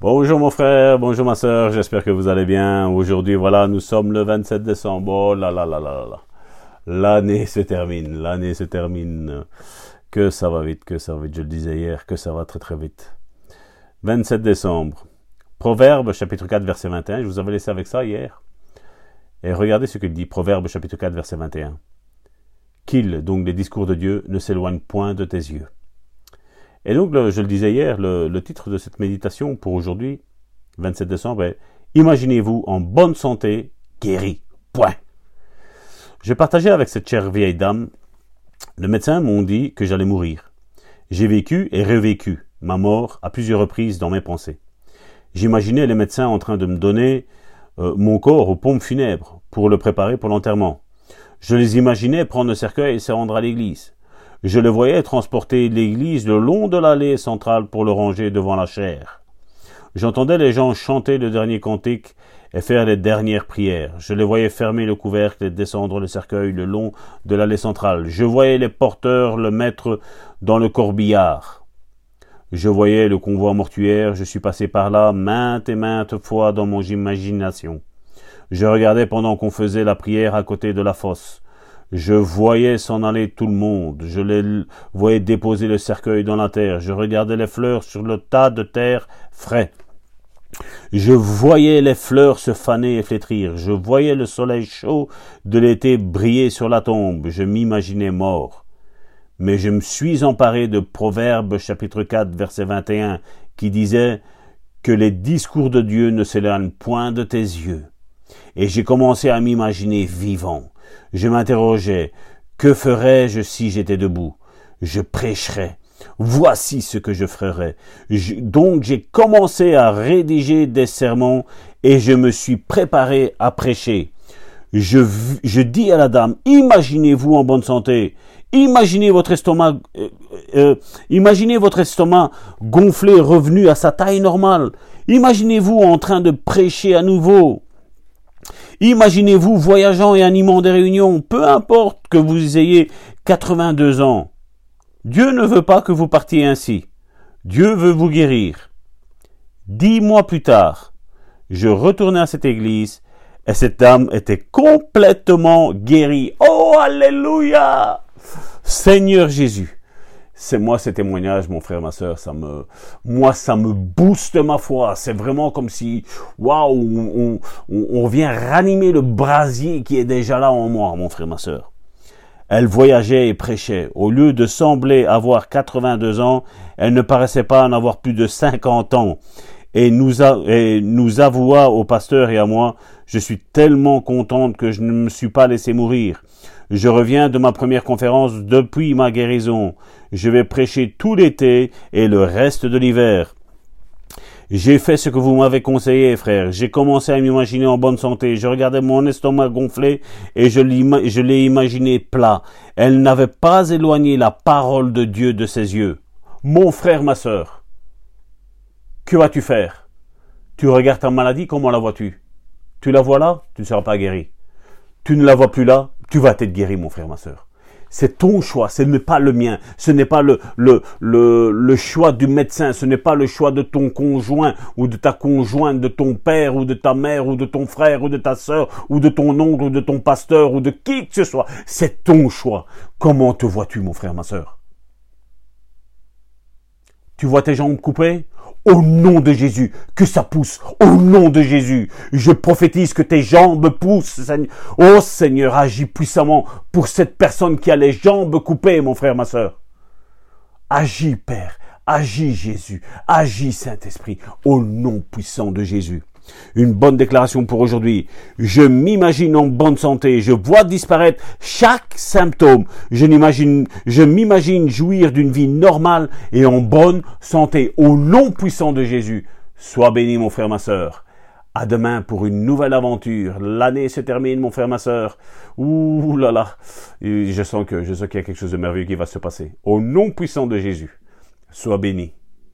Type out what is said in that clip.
Bonjour mon frère, bonjour ma soeur, j'espère que vous allez bien. Aujourd'hui, voilà, nous sommes le 27 décembre. Oh là là là là là. L'année se termine, l'année se termine. Que ça va vite, que ça va vite. Je le disais hier, que ça va très très vite. 27 décembre. Proverbe chapitre 4 verset 21. Je vous avais laissé avec ça hier. Et regardez ce qu'il dit. Proverbe chapitre 4 verset 21. Qu'il, donc les discours de Dieu, ne s'éloignent point de tes yeux. Et donc, je le disais hier, le, titre de cette méditation pour aujourd'hui, 27 décembre, est Imaginez-vous en bonne santé, guéri. Point. Je partageais avec cette chère vieille dame. Le médecin m'ont dit que j'allais mourir. J'ai vécu et revécu ma mort à plusieurs reprises dans mes pensées. J'imaginais les médecins en train de me donner euh, mon corps aux pompes funèbres pour le préparer pour l'enterrement. Je les imaginais prendre le cercueil et se rendre à l'église. Je le voyais transporter l'église le long de l'allée centrale pour le ranger devant la chaire. J'entendais les gens chanter le dernier cantique et faire les dernières prières. Je les voyais fermer le couvercle et descendre le cercueil le long de l'allée centrale. Je voyais les porteurs le mettre dans le corbillard. Je voyais le convoi mortuaire, je suis passé par là maintes et maintes fois dans mon imagination. Je regardais pendant qu'on faisait la prière à côté de la fosse. Je voyais s'en aller tout le monde, je les voyais déposer le cercueil dans la terre, je regardais les fleurs sur le tas de terre frais. Je voyais les fleurs se faner et flétrir, je voyais le soleil chaud de l'été briller sur la tombe, je m'imaginais mort. Mais je me suis emparé de Proverbes chapitre 4 verset 21 qui disait que les discours de Dieu ne s'éloignent point de tes yeux. Et j'ai commencé à m'imaginer vivant. Je m'interrogeais, que ferais-je si j'étais debout? Je prêcherais. Voici ce que je ferais. donc j'ai commencé à rédiger des sermons et je me suis préparé à prêcher. Je, je dis à la dame, imaginez-vous en bonne santé. Estomac, euh, euh, imaginez votre estomac gonflé, revenu à sa taille normale. Imaginez-vous en train de prêcher à nouveau. Imaginez-vous voyageant et animant des réunions, peu importe que vous ayez 82 ans. Dieu ne veut pas que vous partiez ainsi. Dieu veut vous guérir. Dix mois plus tard, je retournais à cette église et cette dame était complètement guérie. Oh, Alléluia! Seigneur Jésus, c'est moi ces témoignages, mon frère, ma soeur, ça me, moi, ça me booste ma foi. C'est vraiment comme si, waouh, on, vient ranimer le brasier qui est déjà là en moi, mon frère, ma soeur. Elle voyageait et prêchait. Au lieu de sembler avoir 82 ans, elle ne paraissait pas en avoir plus de 50 ans. Et nous avoua au pasteur et à moi, je suis tellement contente que je ne me suis pas laissé mourir. Je reviens de ma première conférence depuis ma guérison. Je vais prêcher tout l'été et le reste de l'hiver. J'ai fait ce que vous m'avez conseillé, frère. J'ai commencé à m'imaginer en bonne santé. Je regardais mon estomac gonflé et je l'ai imaginé plat. Elle n'avait pas éloigné la parole de Dieu de ses yeux. Mon frère, ma sœur, que vas-tu faire? Tu regardes ta maladie, comment la vois-tu? Tu la vois là, tu ne seras pas guéri. Tu ne la vois plus là, tu vas être guéri, mon frère, ma soeur. C'est ton choix, ce n'est pas le mien, ce n'est pas le, le, le, choix du médecin, ce n'est pas le choix de ton conjoint ou de ta conjointe, de ton père ou de ta mère ou de ton frère ou de ta sœur ou de ton oncle ou de ton pasteur ou de qui que ce soit. C'est ton choix. Comment te vois-tu, mon frère, ma soeur Tu vois tes jambes coupées? Au nom de Jésus, que ça pousse. Au nom de Jésus, je prophétise que tes jambes poussent. Oh Seigneur, agis puissamment pour cette personne qui a les jambes coupées, mon frère, ma soeur. Agis, Père. Agis, Jésus. Agis, Saint-Esprit. Au nom puissant de Jésus. Une bonne déclaration pour aujourd'hui. Je m'imagine en bonne santé. Je vois disparaître chaque symptôme. Je m'imagine, je m'imagine jouir d'une vie normale et en bonne santé. Au nom puissant de Jésus. Sois béni, mon frère, ma sœur. À demain pour une nouvelle aventure. L'année se termine, mon frère, ma sœur. Ouh là là. Je sens que, je sens qu'il y a quelque chose de merveilleux qui va se passer. Au nom puissant de Jésus. Sois béni.